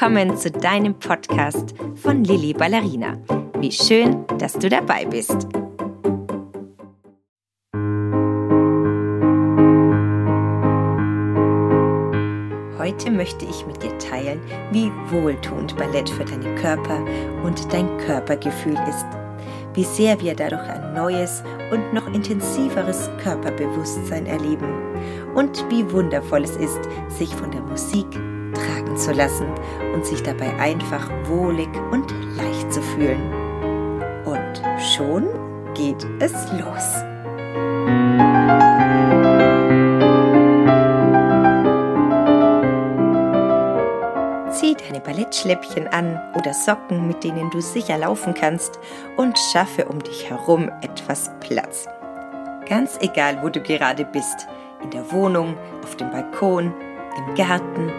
willkommen zu deinem Podcast von Lilly Ballerina. Wie schön, dass du dabei bist. Heute möchte ich mit dir teilen, wie wohltuend Ballett für deinen Körper und dein Körpergefühl ist. Wie sehr wir dadurch ein neues und noch intensiveres Körperbewusstsein erleben. Und wie wundervoll es ist, sich von der Musik tragen zu lassen und sich dabei einfach wohlig und leicht zu fühlen. Und schon geht es los. Zieh deine Ballettschläppchen an oder Socken, mit denen du sicher laufen kannst und schaffe um dich herum etwas Platz. Ganz egal, wo du gerade bist, in der Wohnung, auf dem Balkon, im Garten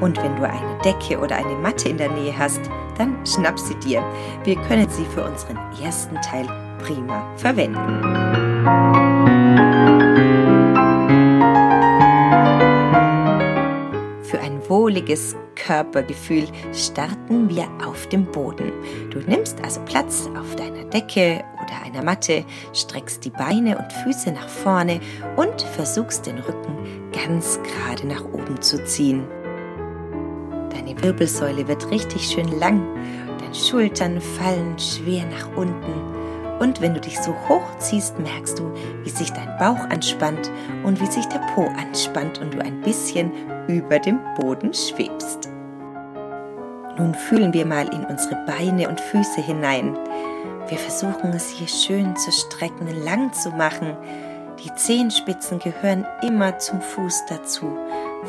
und wenn du eine Decke oder eine Matte in der Nähe hast, dann schnapp sie dir. Wir können sie für unseren ersten Teil prima verwenden. Für ein wohliges Körpergefühl starten wir auf dem Boden. Du nimmst also Platz auf deiner Decke oder einer Matte, streckst die Beine und Füße nach vorne und versuchst den Rücken ganz gerade nach oben zu ziehen. Deine Wirbelsäule wird richtig schön lang, deine Schultern fallen schwer nach unten und wenn du dich so hochziehst, merkst du, wie sich dein Bauch anspannt und wie sich der Po anspannt und du ein bisschen über dem Boden schwebst. Nun fühlen wir mal in unsere Beine und Füße hinein. Wir versuchen es hier schön zu strecken, lang zu machen. Die Zehenspitzen gehören immer zum Fuß dazu.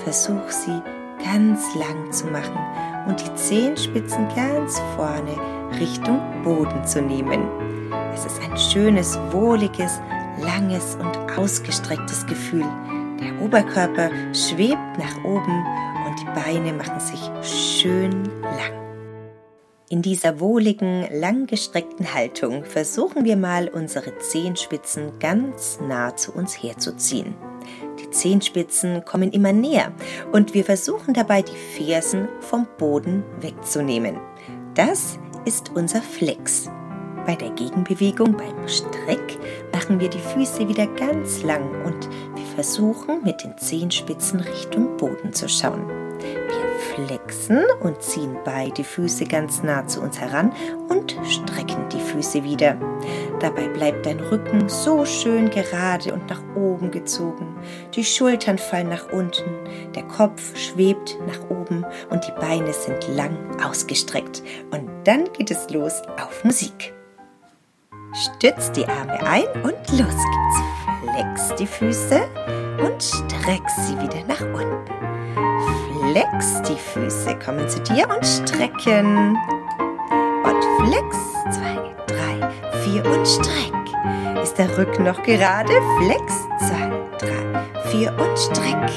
Versuch sie ganz lang zu machen und die Zehenspitzen ganz vorne Richtung Boden zu nehmen. Es ist ein schönes, wohliges, langes und ausgestrecktes Gefühl. Der Oberkörper schwebt nach oben und die Beine machen sich schön lang. In dieser wohligen, langgestreckten Haltung versuchen wir mal, unsere Zehenspitzen ganz nah zu uns herzuziehen. Zehenspitzen kommen immer näher und wir versuchen dabei, die Fersen vom Boden wegzunehmen. Das ist unser Flex. Bei der Gegenbewegung beim Streck machen wir die Füße wieder ganz lang und wir versuchen mit den Zehenspitzen Richtung Boden zu schauen. Flexen und ziehen beide Füße ganz nah zu uns heran und strecken die Füße wieder. Dabei bleibt dein Rücken so schön gerade und nach oben gezogen. Die Schultern fallen nach unten, der Kopf schwebt nach oben und die Beine sind lang ausgestreckt. Und dann geht es los auf Musik. Stütz die Arme ein und los geht's. Flex die Füße und streck sie wieder nach unten. Flex die Füße, kommen zu dir und strecken. Und flex, zwei, drei, vier und streck. Ist der Rücken noch gerade? Flex, zwei, drei, vier und streck.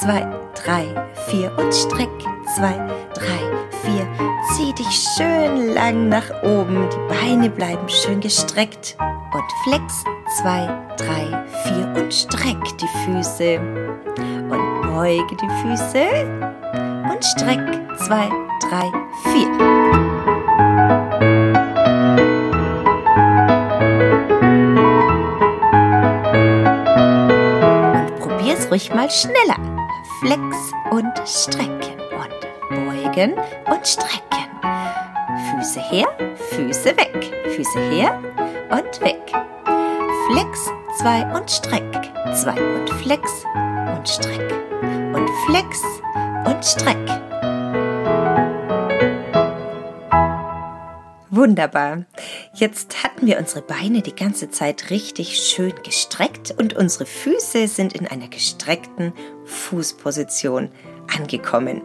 zwei, drei, vier und streck. Lang nach oben. Die Beine bleiben schön gestreckt. Und flex. Zwei, drei, vier und streck die Füße. Und beuge die Füße. Und streck. Zwei, drei, vier. ruhig mal schneller flex und strecken und beugen und strecken. Füße her, Füße weg, Füße her und weg. Flex, zwei und streck, zwei und flex und streck und flex und streck. Wunderbar. Jetzt hatten wir unsere Beine die ganze Zeit richtig schön gestreckt und unsere Füße sind in einer gestreckten Fußposition angekommen.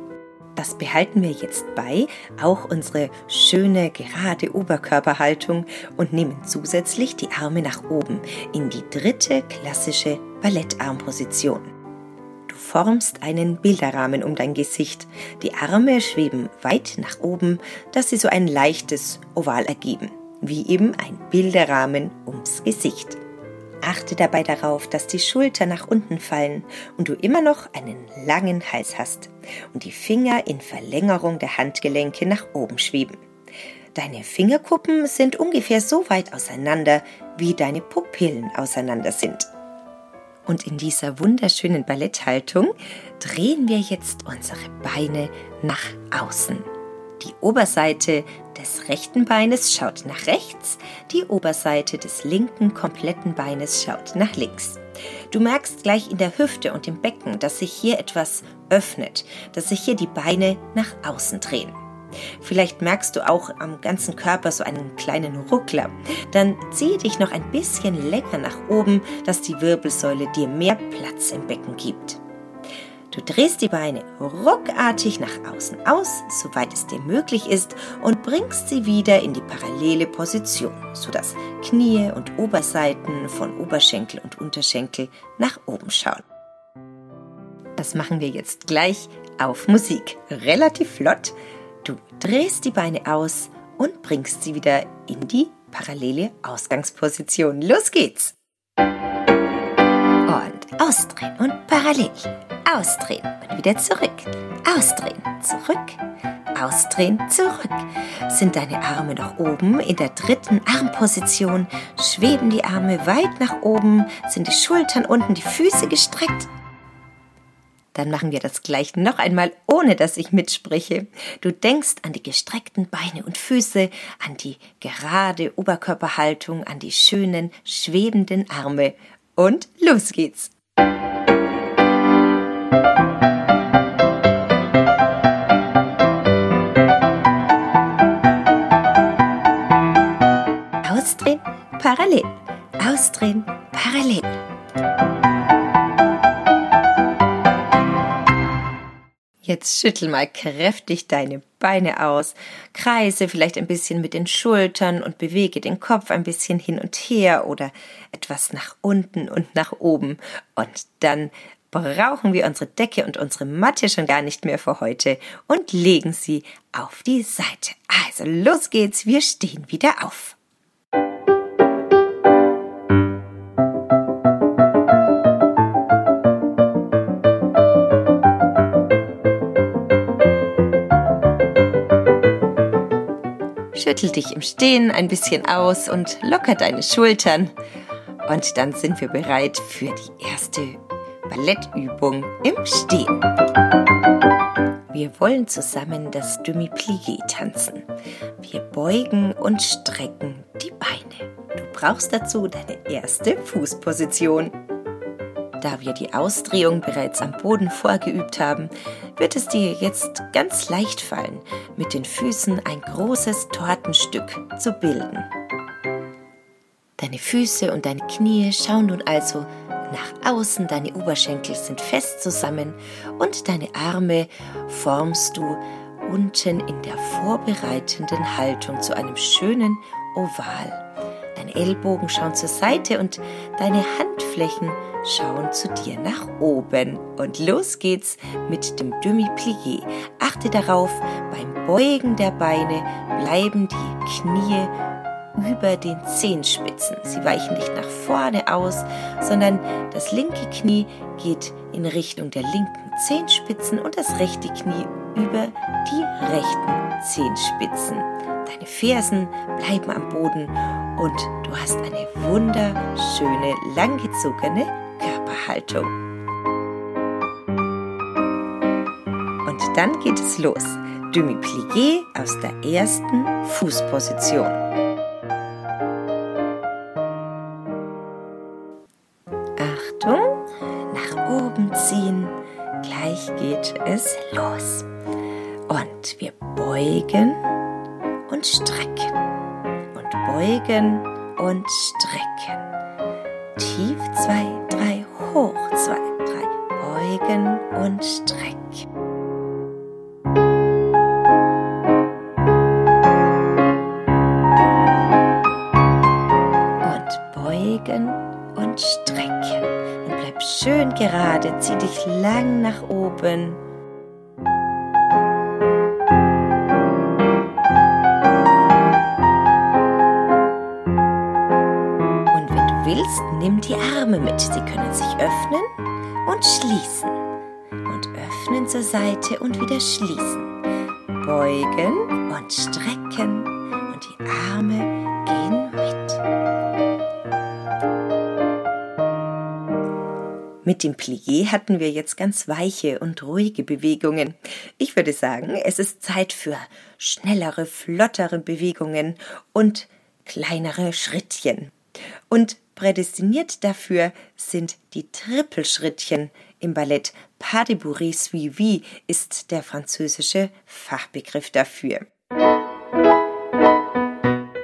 Das behalten wir jetzt bei, auch unsere schöne gerade Oberkörperhaltung und nehmen zusätzlich die Arme nach oben in die dritte klassische Ballettarmposition. Du formst einen Bilderrahmen um dein Gesicht. Die Arme schweben weit nach oben, dass sie so ein leichtes Oval ergeben, wie eben ein Bilderrahmen ums Gesicht. Achte dabei darauf, dass die Schultern nach unten fallen und du immer noch einen langen Hals hast und die Finger in Verlängerung der Handgelenke nach oben schweben. Deine Fingerkuppen sind ungefähr so weit auseinander, wie deine Pupillen auseinander sind. Und in dieser wunderschönen Balletthaltung drehen wir jetzt unsere Beine nach außen. Die Oberseite des rechten Beines schaut nach rechts, die Oberseite des linken kompletten Beines schaut nach links. Du merkst gleich in der Hüfte und im Becken, dass sich hier etwas öffnet, dass sich hier die Beine nach außen drehen. Vielleicht merkst du auch am ganzen Körper so einen kleinen Ruckler. Dann ziehe dich noch ein bisschen länger nach oben, dass die Wirbelsäule dir mehr Platz im Becken gibt. Du drehst die Beine ruckartig nach außen aus, soweit es dir möglich ist, und bringst sie wieder in die parallele Position, sodass Knie und Oberseiten von Oberschenkel und Unterschenkel nach oben schauen. Das machen wir jetzt gleich auf Musik. Relativ flott. Du drehst die Beine aus und bringst sie wieder in die parallele Ausgangsposition. Los geht's! Und ausdrehen und parallel. Ausdrehen und wieder zurück. Ausdrehen, zurück. Ausdrehen, zurück. Sind deine Arme nach oben in der dritten Armposition? Schweben die Arme weit nach oben? Sind die Schultern unten, die Füße gestreckt? Dann machen wir das gleich noch einmal, ohne dass ich mitspreche. Du denkst an die gestreckten Beine und Füße, an die gerade Oberkörperhaltung, an die schönen, schwebenden Arme. Und los geht's! Ausdrehen, parallel. Ausdrehen, parallel. Jetzt schüttel mal kräftig deine Beine aus, kreise vielleicht ein bisschen mit den Schultern und bewege den Kopf ein bisschen hin und her oder etwas nach unten und nach oben. Und dann brauchen wir unsere Decke und unsere Matte schon gar nicht mehr für heute und legen sie auf die Seite. Also los geht's, wir stehen wieder auf. Schüttel dich im Stehen ein bisschen aus und locker deine Schultern. Und dann sind wir bereit für die erste Ballettübung im Stehen. Wir wollen zusammen das Demi-Plié tanzen. Wir beugen und strecken die Beine. Du brauchst dazu deine erste Fußposition. Da wir die Ausdrehung bereits am Boden vorgeübt haben, wird es dir jetzt ganz leicht fallen, mit den Füßen ein großes Tortenstück zu bilden. Deine Füße und deine Knie schauen nun also nach außen, deine Oberschenkel sind fest zusammen und deine Arme formst du unten in der vorbereitenden Haltung zu einem schönen Oval. Deine Ellbogen schauen zur Seite und deine Handflächen schauen zu dir nach oben. Und los geht's mit dem Demi-Plié. Achte darauf, beim Beugen der Beine bleiben die Knie über den Zehenspitzen. Sie weichen nicht nach vorne aus, sondern das linke Knie geht in Richtung der linken Zehenspitzen und das rechte Knie über die rechten Zehenspitzen. Deine Fersen bleiben am Boden und du hast eine wunderschöne, langgezogene Körperhaltung. Und dann geht es los. Demi-Plié aus der ersten Fußposition. Beugen und strecken und beugen und strecken. Tief zwei, drei, hoch zwei, drei, beugen und strecken. Und beugen und strecken. Und bleib schön gerade, zieh dich lang nach oben. Arme mit. Sie können sich öffnen und schließen. Und öffnen zur Seite und wieder schließen. Beugen und strecken. Und die Arme gehen mit. Mit dem Plié hatten wir jetzt ganz weiche und ruhige Bewegungen. Ich würde sagen, es ist Zeit für schnellere, flottere Bewegungen und kleinere Schrittchen. Und prädestiniert dafür sind die Trippelschrittchen im Ballett. Pas de bourrée suivi ist der französische Fachbegriff dafür.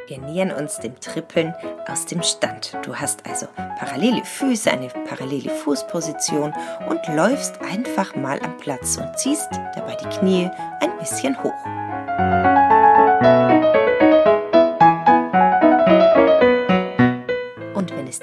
Wir nähern uns dem Trippeln aus dem Stand. Du hast also parallele Füße, eine parallele Fußposition und läufst einfach mal am Platz und ziehst dabei die Knie ein bisschen hoch.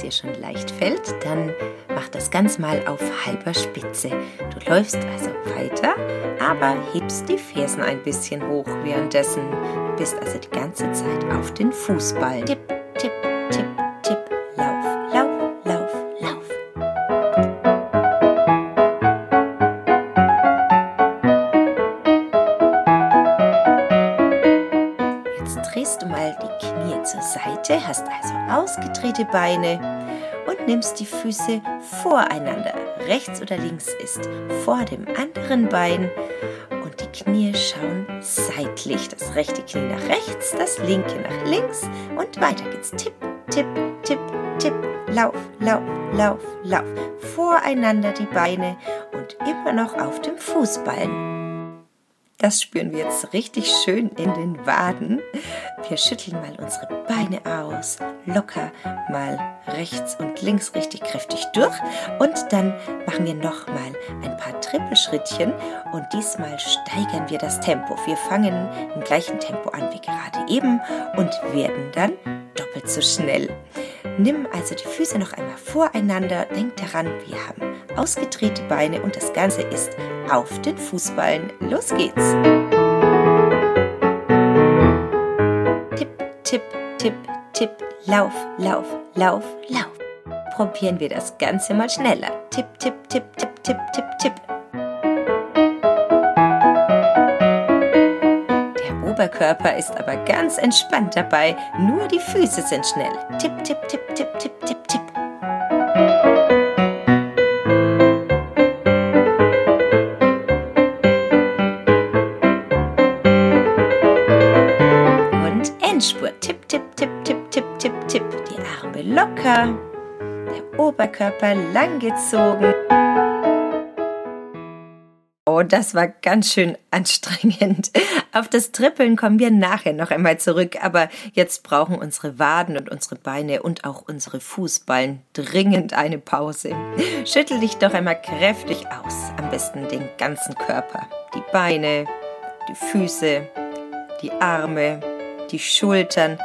Dir schon leicht fällt, dann mach das ganz mal auf halber Spitze. Du läufst also weiter, aber hebst die Fersen ein bisschen hoch währenddessen. Du bist also die ganze Zeit auf den Fußballen. Tipp, tipp, tipp, tipp, lauf, lauf, lauf, lauf. Jetzt drehst du mal die Knie zur Seite, hast ausgedrehte Beine und nimmst die Füße voreinander. Rechts oder links ist vor dem anderen Bein und die Knie schauen seitlich. Das rechte Knie nach rechts, das linke nach links und weiter geht's. Tipp, tipp, tipp, tipp, lauf, lauf, lauf, lauf. Voreinander die Beine und immer noch auf dem Fußballen. Das spüren wir jetzt richtig schön in den Waden. Wir schütteln mal unsere Beine aus, locker mal rechts und links richtig kräftig durch und dann machen wir noch mal ein paar Trippelschrittchen und diesmal steigern wir das Tempo. Wir fangen im gleichen Tempo an wie gerade eben und werden dann doppelt so schnell. Nimm also die Füße noch einmal voreinander, denk daran, wir haben ausgedrehte Beine und das Ganze ist auf den Fußballen. Los geht's! Tipp, tipp, tipp, tipp, lauf, lauf, lauf, lauf. Probieren wir das Ganze mal schneller. Tipp, tipp, tipp, tipp, tipp, tipp, Oberkörper ist aber ganz entspannt dabei, nur die Füße sind schnell. Tipp, tipp, tipp, tipp, tipp, tipp, tipp. Und Endspurt. Tipp, tipp, tipp, tipp, tipp, tipp, tipp. Die Arme locker. Der Oberkörper langgezogen. Das war ganz schön anstrengend. Auf das Trippeln kommen wir nachher noch einmal zurück, aber jetzt brauchen unsere Waden und unsere Beine und auch unsere Fußballen dringend eine Pause. Schüttel dich doch einmal kräftig aus, am besten den ganzen Körper. Die Beine, die Füße, die Arme, die Schultern.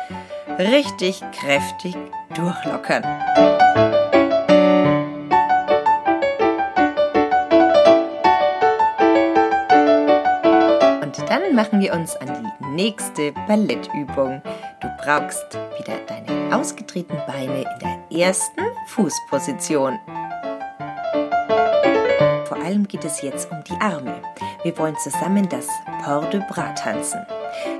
Richtig kräftig durchlockern. Machen wir uns an die nächste Ballettübung. Du brauchst wieder deine ausgetretenen Beine in der ersten Fußposition. Vor allem geht es jetzt um die Arme. Wir wollen zusammen das Port de Bras tanzen.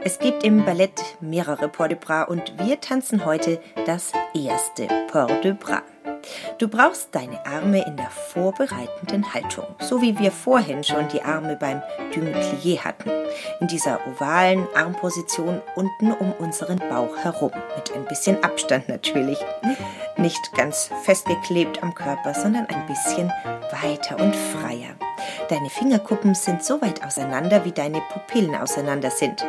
Es gibt im Ballett mehrere Port de Bras und wir tanzen heute das erste Port de Bras. Du brauchst deine Arme in der vorbereitenden Haltung, so wie wir vorhin schon die Arme beim Dumeplié hatten. In dieser ovalen Armposition unten um unseren Bauch herum, mit ein bisschen Abstand natürlich. Nicht ganz festgeklebt am Körper, sondern ein bisschen weiter und freier. Deine Fingerkuppen sind so weit auseinander, wie deine Pupillen auseinander sind.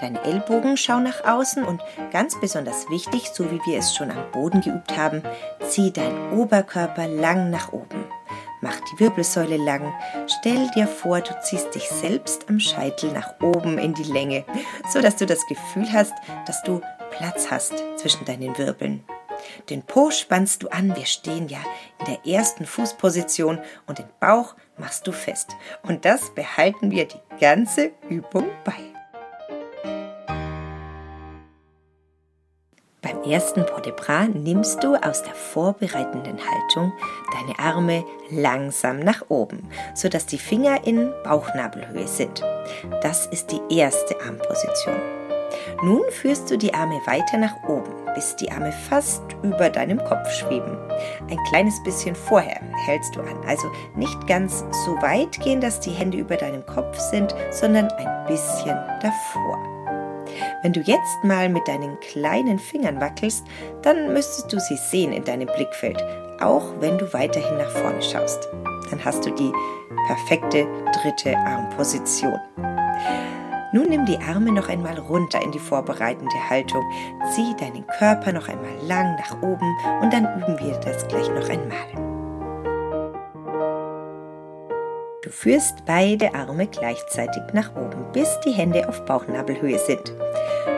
Deine Ellbogen schauen nach außen und ganz besonders wichtig, so wie wir es schon am Boden geübt haben, zieh dein Oberkörper lang nach oben. Mach die Wirbelsäule lang. Stell dir vor, du ziehst dich selbst am Scheitel nach oben in die Länge, so dass du das Gefühl hast, dass du Platz hast zwischen deinen Wirbeln. Den Po spannst du an, wir stehen ja in der ersten Fußposition und den Bauch machst du fest. Und das behalten wir die ganze Übung bei. Beim ersten Port de Bras nimmst du aus der vorbereitenden Haltung deine Arme langsam nach oben, sodass die Finger in Bauchnabelhöhe sind. Das ist die erste Armposition. Nun führst du die Arme weiter nach oben, bis die Arme fast über deinem Kopf schweben. Ein kleines bisschen vorher hältst du an, also nicht ganz so weit gehen, dass die Hände über deinem Kopf sind, sondern ein bisschen davor. Wenn du jetzt mal mit deinen kleinen Fingern wackelst, dann müsstest du sie sehen in deinem Blickfeld, auch wenn du weiterhin nach vorne schaust. Dann hast du die perfekte dritte Armposition. Nun nimm die Arme noch einmal runter in die vorbereitende Haltung. Zieh deinen Körper noch einmal lang nach oben und dann üben wir das gleich noch einmal. Du führst beide Arme gleichzeitig nach oben, bis die Hände auf Bauchnabelhöhe sind.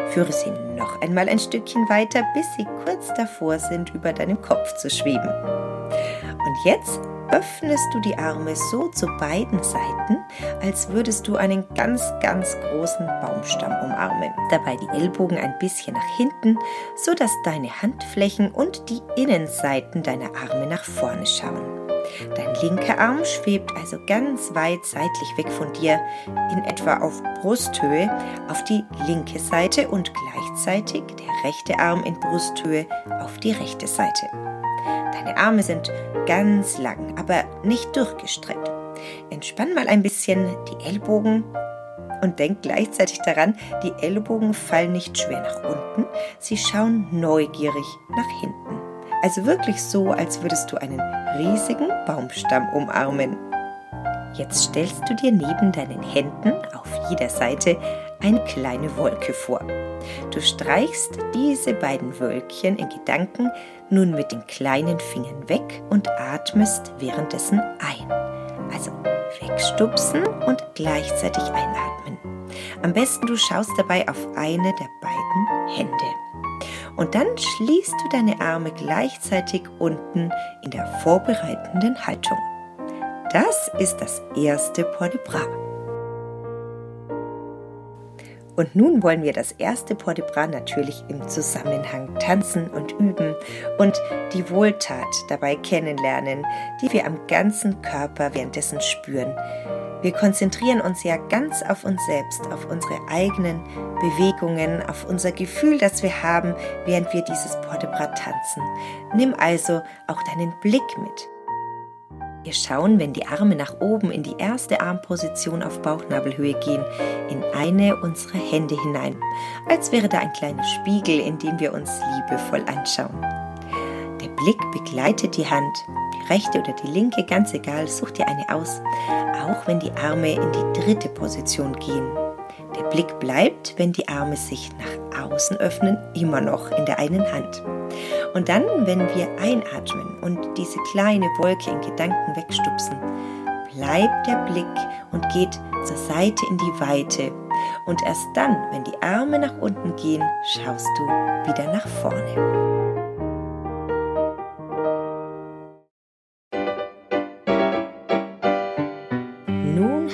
Führe sie noch einmal ein Stückchen weiter, bis sie kurz davor sind, über deinem Kopf zu schweben. Und jetzt öffnest du die Arme so zu beiden Seiten, als würdest du einen ganz, ganz großen Baumstamm umarmen. Dabei die Ellbogen ein bisschen nach hinten, so dass deine Handflächen und die Innenseiten deiner Arme nach vorne schauen. Dein linker Arm schwebt also ganz weit seitlich weg von dir, in etwa auf Brusthöhe, auf die linke Seite und gleichzeitig der rechte Arm in Brusthöhe auf die rechte Seite. Deine Arme sind ganz lang, aber nicht durchgestreckt. Entspann mal ein bisschen die Ellbogen und denk gleichzeitig daran, die Ellbogen fallen nicht schwer nach unten, sie schauen neugierig nach hinten. Also wirklich so, als würdest du einen riesigen Baumstamm umarmen. Jetzt stellst du dir neben deinen Händen auf jeder Seite eine kleine Wolke vor. Du streichst diese beiden Wölkchen in Gedanken nun mit den kleinen Fingern weg und atmest währenddessen ein. Also wegstupsen und gleichzeitig einatmen. Am besten du schaust dabei auf eine der beiden Hände. Und dann schließt du deine Arme gleichzeitig unten in der vorbereitenden Haltung. Das ist das erste Port de Bras. Und nun wollen wir das erste Port de Bras natürlich im Zusammenhang tanzen und üben und die Wohltat dabei kennenlernen, die wir am ganzen Körper währenddessen spüren. Wir konzentrieren uns ja ganz auf uns selbst, auf unsere eigenen Bewegungen, auf unser Gefühl, das wir haben, während wir dieses Port de Bras tanzen. Nimm also auch deinen Blick mit. Wir schauen, wenn die Arme nach oben in die erste Armposition auf Bauchnabelhöhe gehen, in eine unserer Hände hinein, als wäre da ein kleiner Spiegel, in dem wir uns liebevoll anschauen. Der Blick begleitet die Hand, die rechte oder die linke, ganz egal, such dir eine aus, auch wenn die Arme in die dritte Position gehen. Der Blick bleibt, wenn die Arme sich nach außen öffnen, immer noch in der einen Hand. Und dann, wenn wir einatmen und diese kleine Wolke in Gedanken wegstupsen, bleibt der Blick und geht zur Seite in die Weite. Und erst dann, wenn die Arme nach unten gehen, schaust du wieder nach vorne.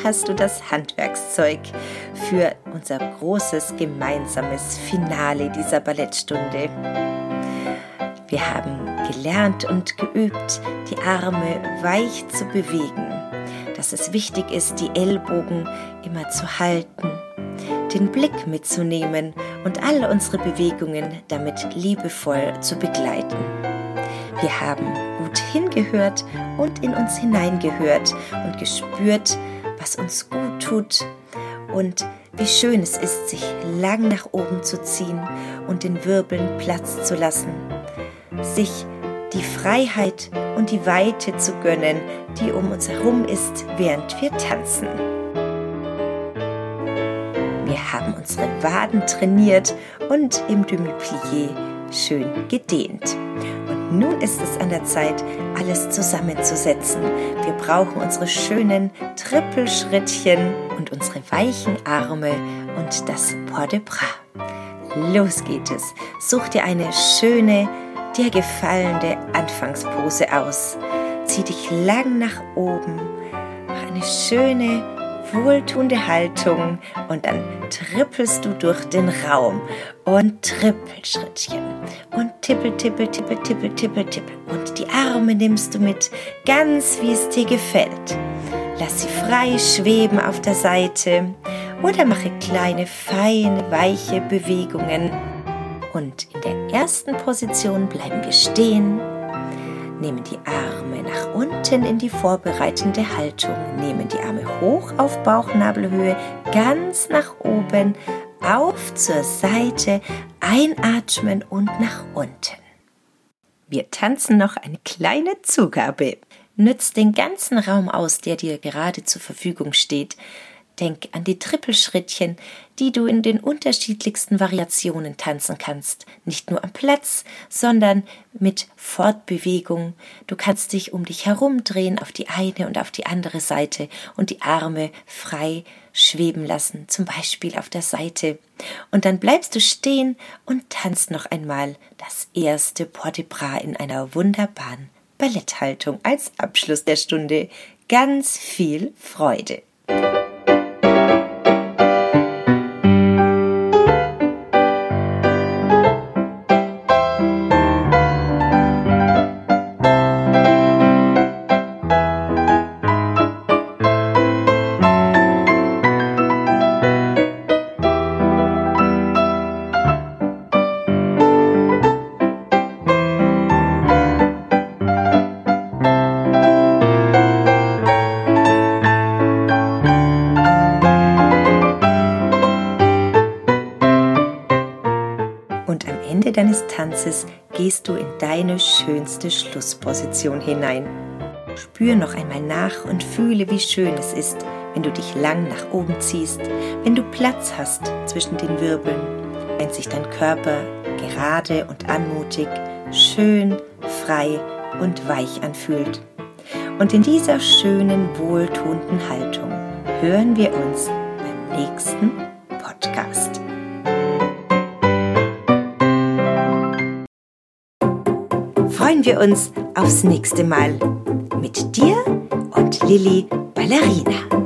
Hast du das Handwerkszeug für unser großes gemeinsames Finale dieser Ballettstunde. Wir haben gelernt und geübt, die Arme weich zu bewegen, dass es wichtig ist, die Ellbogen immer zu halten, den Blick mitzunehmen und alle unsere Bewegungen damit liebevoll zu begleiten. Wir haben gut hingehört und in uns hineingehört und gespürt, was uns gut tut und wie schön es ist, sich lang nach oben zu ziehen und den Wirbeln Platz zu lassen sich die Freiheit und die Weite zu gönnen, die um uns herum ist, während wir tanzen. Wir haben unsere Waden trainiert und im Demi-Plié schön gedehnt. Nun ist es an der Zeit, alles zusammenzusetzen. Wir brauchen unsere schönen Trippelschrittchen und unsere weichen Arme und das Port de Bras. Los geht es. Such dir eine schöne, dir gefallene Anfangspose aus. Zieh dich lang nach oben, mach eine schöne, wohltuende Haltung und dann trippelst du durch den Raum. Und Trippelschrittchen. Und tippel, tippel, tippel, tippel, tippel, tippel. Und die Arme nimmst du mit, ganz wie es dir gefällt. Lass sie frei schweben auf der Seite. Oder mache kleine, feine, weiche Bewegungen. Und in der ersten Position bleiben wir stehen, nehmen die Arme nach unten in die vorbereitende Haltung, nehmen die Arme hoch auf Bauchnabelhöhe, ganz nach oben, auf zur Seite, einatmen und nach unten. Wir tanzen noch eine kleine Zugabe. Nützt den ganzen Raum aus, der dir gerade zur Verfügung steht. Denk an die Trippelschrittchen, die du in den unterschiedlichsten Variationen tanzen kannst. Nicht nur am Platz, sondern mit Fortbewegung. Du kannst dich um dich herumdrehen auf die eine und auf die andere Seite und die Arme frei schweben lassen, zum Beispiel auf der Seite. Und dann bleibst du stehen und tanzt noch einmal das erste Port de in einer wunderbaren Balletthaltung als Abschluss der Stunde. Ganz viel Freude! Tanzes gehst du in deine schönste Schlussposition hinein. Spür noch einmal nach und fühle, wie schön es ist, wenn du dich lang nach oben ziehst, wenn du Platz hast zwischen den Wirbeln, wenn sich dein Körper gerade und anmutig, schön, frei und weich anfühlt. Und in dieser schönen, wohltuenden Haltung hören wir uns beim nächsten freuen wir uns aufs nächste Mal mit dir und Lilly Ballerina.